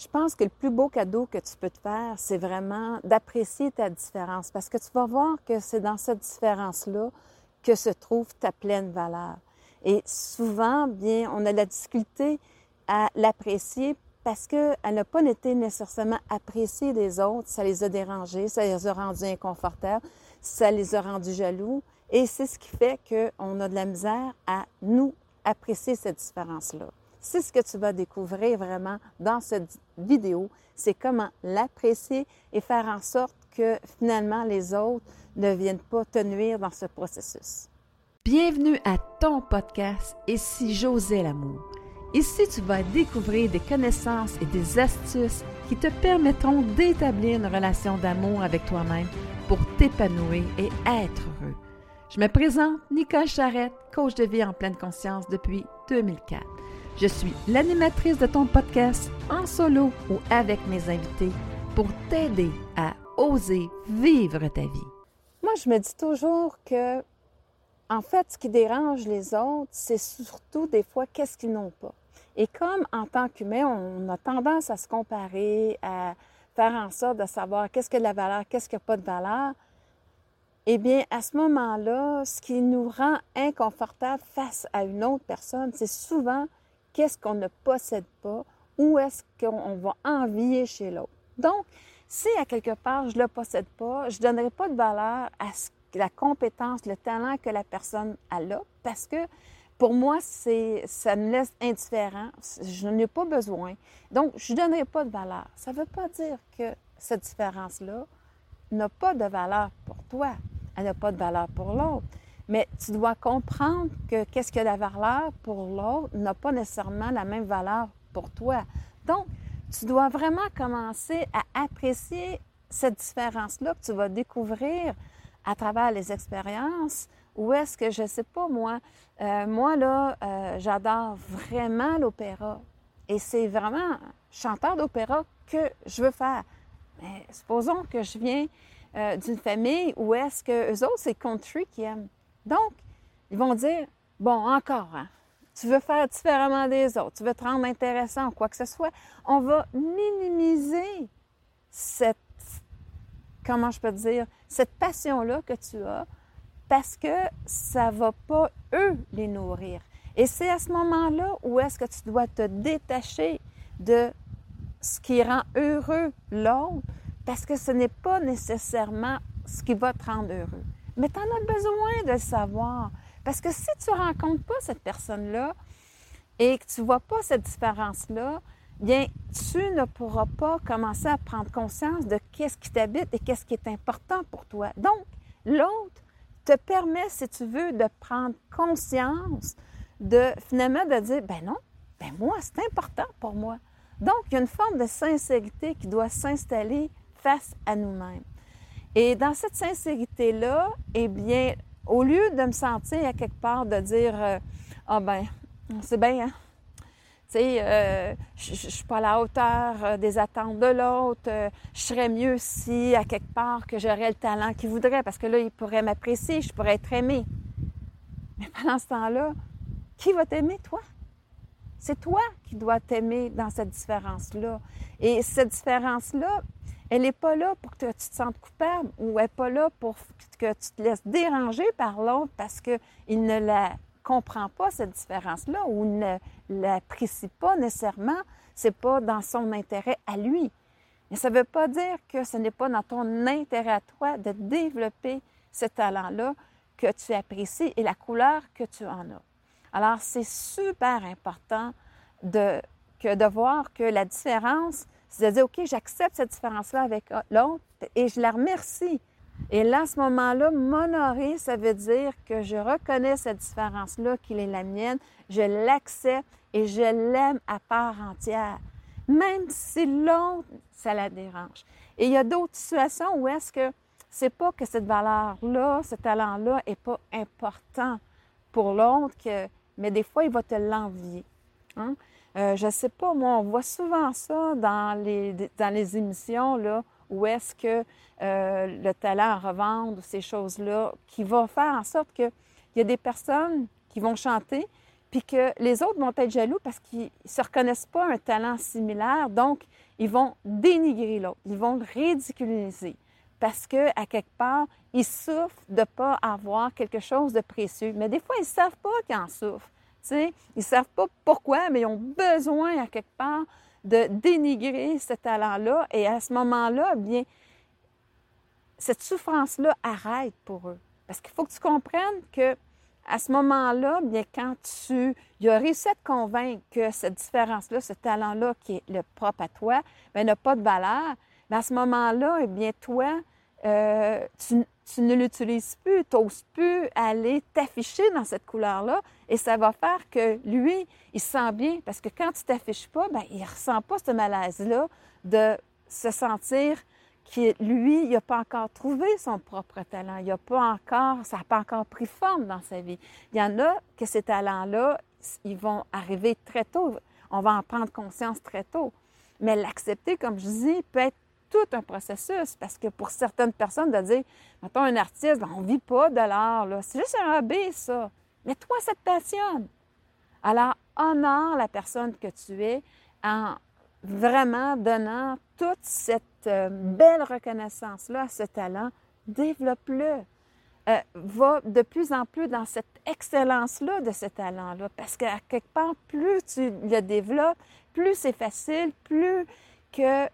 Je pense que le plus beau cadeau que tu peux te faire, c'est vraiment d'apprécier ta différence parce que tu vas voir que c'est dans cette différence-là que se trouve ta pleine valeur. Et souvent, bien, on a la difficulté à l'apprécier parce qu'elle n'a pas été nécessairement appréciée des autres. Ça les a dérangés, ça les a rendus inconfortables, ça les a rendus jaloux. Et c'est ce qui fait qu'on a de la misère à nous apprécier cette différence-là. C'est ce que tu vas découvrir vraiment dans cette vidéo, c'est comment l'apprécier et faire en sorte que finalement les autres ne viennent pas te nuire dans ce processus. Bienvenue à ton podcast Ici José l'amour. Ici, tu vas découvrir des connaissances et des astuces qui te permettront d'établir une relation d'amour avec toi-même pour t'épanouir et être heureux. Je me présente Nicole Charrette, coach de vie en pleine conscience depuis 2004. Je suis l'animatrice de ton podcast en solo ou avec mes invités pour t'aider à oser vivre ta vie. Moi, je me dis toujours que, en fait, ce qui dérange les autres, c'est surtout des fois qu'est-ce qu'ils n'ont pas. Et comme en tant qu'humain, on a tendance à se comparer, à faire en sorte de savoir qu'est-ce que de la valeur, qu'est-ce qui n'a pas de valeur, eh bien, à ce moment-là, ce qui nous rend inconfortable face à une autre personne, c'est souvent qu'est-ce qu'on ne possède pas, ou est-ce qu'on va envier chez l'autre. Donc, si à quelque part je ne le possède pas, je ne donnerai pas de valeur à la compétence, le talent que la personne a là, parce que pour moi, c'est, ça me laisse indifférent. Je n'en ai pas besoin. Donc, je ne donnerai pas de valeur. Ça ne veut pas dire que cette différence-là n'a pas de valeur pour toi. Elle n'a pas de valeur pour l'autre. Mais tu dois comprendre que qu'est-ce que la valeur pour l'autre n'a pas nécessairement la même valeur pour toi. Donc, tu dois vraiment commencer à apprécier cette différence-là que tu vas découvrir à travers les expériences. Ou est-ce que, je ne sais pas, moi, euh, moi, là, euh, j'adore vraiment l'opéra. Et c'est vraiment chanteur d'opéra que je veux faire. Mais supposons que je viens euh, d'une famille où est-ce que eux autres, c'est country qui aiment. Donc, ils vont dire, bon, encore, hein, tu veux faire différemment des autres, tu veux te rendre intéressant ou quoi que ce soit. On va minimiser cette, comment je peux dire, cette passion-là que tu as parce que ça ne va pas, eux, les nourrir. Et c'est à ce moment-là où est-ce que tu dois te détacher de ce qui rend heureux l'autre, parce que ce n'est pas nécessairement ce qui va te rendre heureux mais tu en as besoin de le savoir. Parce que si tu ne rencontres pas cette personne-là et que tu ne vois pas cette différence-là, bien, tu ne pourras pas commencer à prendre conscience de qu'est-ce qui t'habite et qu'est-ce qui est important pour toi. Donc, l'autre te permet, si tu veux, de prendre conscience de finalement de dire, ben non, ben moi, c'est important pour moi. Donc, il y a une forme de sincérité qui doit s'installer face à nous-mêmes. Et dans cette sincérité-là, eh bien, au lieu de me sentir à quelque part de dire euh, Ah ben, c'est bien, hein? Tu sais, euh, je suis pas à la hauteur euh, des attentes de l'autre. je serais mieux si, à quelque part, que j'aurais le talent qu'il voudrait, parce que là, il pourrait m'apprécier, je pourrais être aimé. Mais pendant ce temps-là, qui va t'aimer, toi? C'est toi qui dois t'aimer dans cette différence-là. Et cette différence-là, elle n'est pas là pour que tu te sentes coupable ou elle n'est pas là pour que tu te laisses déranger par l'autre parce qu'il ne la comprend pas, cette différence-là, ou ne l'apprécie pas nécessairement. C'est pas dans son intérêt à lui. Mais ça ne veut pas dire que ce n'est pas dans ton intérêt à toi de développer ce talent-là que tu apprécies et la couleur que tu en as. Alors, c'est super important de, que de voir que la différence, de dire, OK, j'accepte cette différence-là avec l'autre et je la remercie. Et là, à ce moment-là, m'honorer, ça veut dire que je reconnais cette différence-là, qu'il est la mienne, je l'accepte et je l'aime à part entière, même si l'autre, ça la dérange. Et il y a d'autres situations où est-ce que c'est pas que cette valeur-là, ce talent-là est pas important pour l'autre, mais des fois, il va te l'envier. Hein? Euh, je ne sais pas, moi, on voit souvent ça dans les, dans les émissions, là, où est-ce que euh, le talent à revendre, ces choses-là, qui vont faire en sorte qu'il y a des personnes qui vont chanter, puis que les autres vont être jaloux parce qu'ils ne se reconnaissent pas un talent similaire, donc ils vont dénigrer l'autre, ils vont le ridiculiser parce que à quelque part, ils souffrent de ne pas avoir quelque chose de précieux. Mais des fois, ils ne savent pas qu'ils en souffrent. Ils ne savent pas pourquoi, mais ils ont besoin à quelque part de dénigrer ce talent-là. Et à ce moment-là, eh bien, cette souffrance-là arrête pour eux. Parce qu'il faut que tu comprennes que à ce moment-là, bien, quand tu as réussi à te convaincre que cette différence-là, ce talent-là qui est le propre à toi, bien, n'a pas de valeur, bien, à ce moment-là, eh bien, toi, euh, tu, ne l'utilises plus, tu n'oses plus aller t'afficher dans cette couleur-là et ça va faire que lui, il se sent bien parce que quand tu t'affiches pas, bien, il ne ressent pas ce malaise-là de se sentir qui, lui, il n'a pas encore trouvé son propre talent. Il a pas encore, ça n'a pas encore pris forme dans sa vie. Il y en a que ces talents-là, ils vont arriver très tôt. On va en prendre conscience très tôt. Mais l'accepter, comme je dis, peut être tout un processus parce que pour certaines personnes, de dire, mettons un artiste, on ne vit pas de l'art, c'est juste un hobby, ça. Mais toi, ça te passionne. Alors, honore la personne que tu es en vraiment donnant toute cette euh, belle reconnaissance-là à ce talent, développe-le. Euh, va de plus en plus dans cette excellence-là de ce talent-là, parce qu'à quelque part, plus tu le développes, plus c'est facile, plus que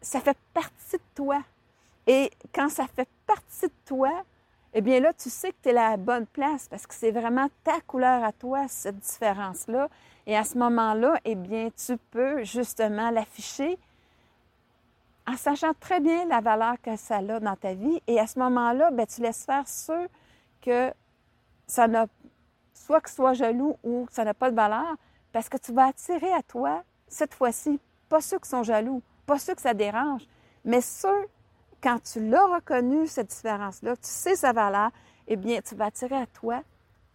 ça fait partie de toi. Et quand ça fait partie de toi, eh bien là, tu sais que tu es à la bonne place parce que c'est vraiment ta couleur à toi, cette différence-là. Et à ce moment-là, eh bien, tu peux justement l'afficher en sachant très bien la valeur que ça a dans ta vie. Et à ce moment-là, bien, tu laisses faire ceux que ça n'a, soit que soit jaloux ou que ça n'a pas de valeur, parce que tu vas attirer à toi, cette fois-ci, pas ceux qui sont jaloux, pas ceux que ça dérange, mais ceux, quand tu l'as reconnu, cette différence-là, tu sais sa valeur, eh bien, tu vas attirer à toi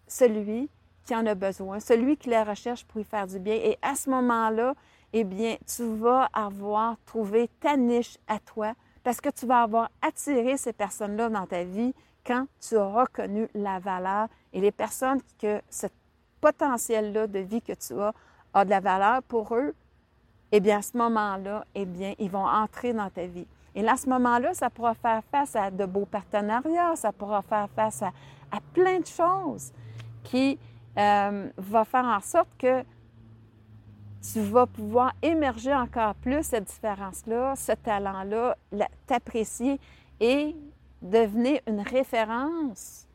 celui qui en a besoin, celui qui la recherche pour y faire du bien. Et à ce moment-là, eh bien, tu vas avoir trouvé ta niche à toi parce que tu vas avoir attiré ces personnes-là dans ta vie quand tu as reconnu la valeur et les personnes que ce potentiel-là de vie que tu as a de la valeur pour eux, eh bien, à ce moment-là, eh bien, ils vont entrer dans ta vie. Et là, à ce moment-là, ça pourra faire face à de beaux partenariats, ça pourra faire face à, plein de choses qui euh, vont faire en sorte que tu vas pouvoir émerger encore plus cette différence-là, ce talent-là, t'apprécier et devenir une référence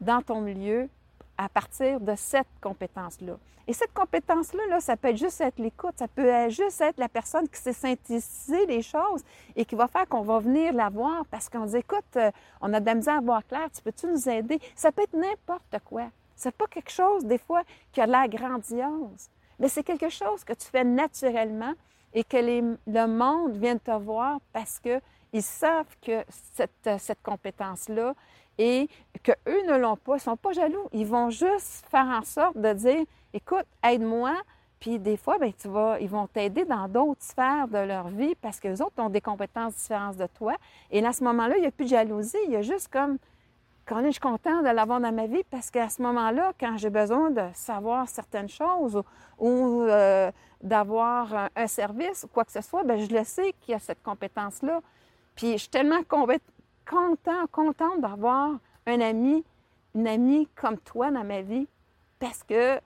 dans ton milieu à partir de cette compétence-là. Et cette compétence-là, là, ça peut juste être l'écoute, ça peut juste être la personne qui sait synthétiser les choses et qui va faire qu'on va venir la voir parce qu'on dit, écoute, euh, on a de la à voir clair, tu peux-tu nous aider? Ça peut être n'importe quoi. C'est pas quelque chose, des fois, qui a l'air grandiose mais c'est quelque chose que tu fais naturellement et que le monde vient te voir parce qu'ils savent que cette, cette compétence-là et qu'eux ne l'ont pas, ils ne sont pas jaloux. Ils vont juste faire en sorte de dire écoute, aide-moi. Puis des fois, bien, tu vas, ils vont t'aider dans d'autres sphères de leur vie parce qu'eux autres ont des compétences différentes de toi. Et à ce moment-là, il n'y a plus de jalousie. Il y a juste comme quand je suis contente de l'avoir dans ma vie parce qu'à ce moment-là, quand j'ai besoin de savoir certaines choses ou, euh, d'avoir un, service ou quoi que ce soit, bien, je le sais qu'il y a cette compétence-là. Puis je suis tellement content, contente d'avoir un ami, une amie comme toi dans ma vie parce que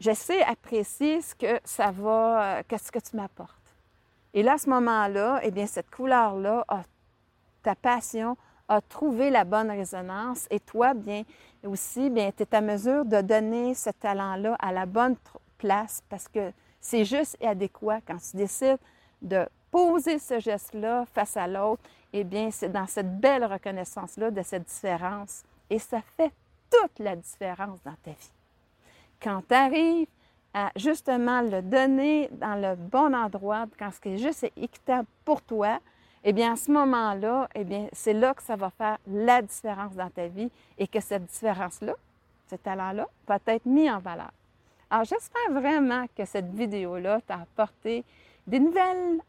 je sais apprécier ce que ça va, euh, ce que tu m'apportes. Et là, à ce moment-là, eh bien, cette couleur-là, ta passion, a trouvé la bonne résonance et toi, bien aussi, bien, tu es à mesure de donner ce talent-là à la bonne place parce que c'est juste et adéquat quand tu décides de poser ce geste-là face à l'autre, eh bien, c'est dans cette belle reconnaissance-là de cette différence. Et ça fait toute la différence dans ta vie. Quand tu arrives à justement le donner dans le bon endroit, quand ce qui est juste équitable pour toi, eh bien, à ce moment-là, eh bien, c'est là que ça va faire la différence dans ta vie et que cette différence-là, ce talent-là, va être mis en valeur. Alors, j'espère vraiment que cette vidéo-là t'a apporté des nouvelles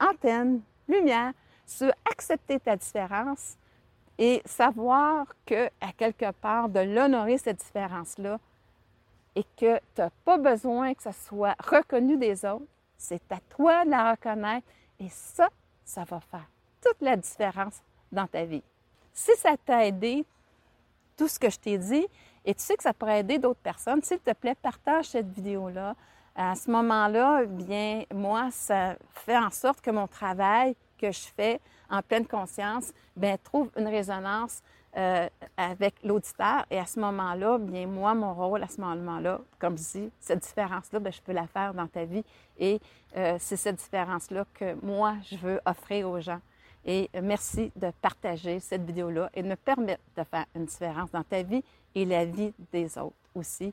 antennes, lumière sur accepter ta différence et savoir que, à quelque part, de l'honorer, cette différence-là, et que tu n'as pas besoin que ça soit reconnu des autres, c'est à toi de la reconnaître et ça, ça va faire toute la différence dans ta vie. Si ça t'a aidé, tout ce que je t'ai dit, et tu sais que ça pourrait aider d'autres personnes, s'il te plaît, partage cette vidéo-là. À ce moment-là, bien, moi, ça fait en sorte que mon travail que je fais en pleine conscience, bien, trouve une résonance euh, avec l'auditeur. Et à ce moment-là, bien, moi, mon rôle à ce moment-là, comme je dis, cette différence-là, bien, je peux la faire dans ta vie. Et euh, c'est cette différence-là que moi, je veux offrir aux gens. Et merci de partager cette vidéo-là et de me permettre de faire une différence dans ta vie et la vie des autres aussi,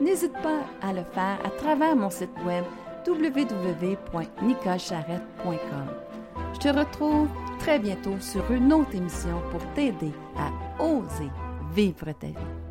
n'hésite pas à le faire à travers mon site web www.nicolecharrette.com. Je te retrouve très bientôt sur une autre émission pour t'aider à oser vivre ta vie.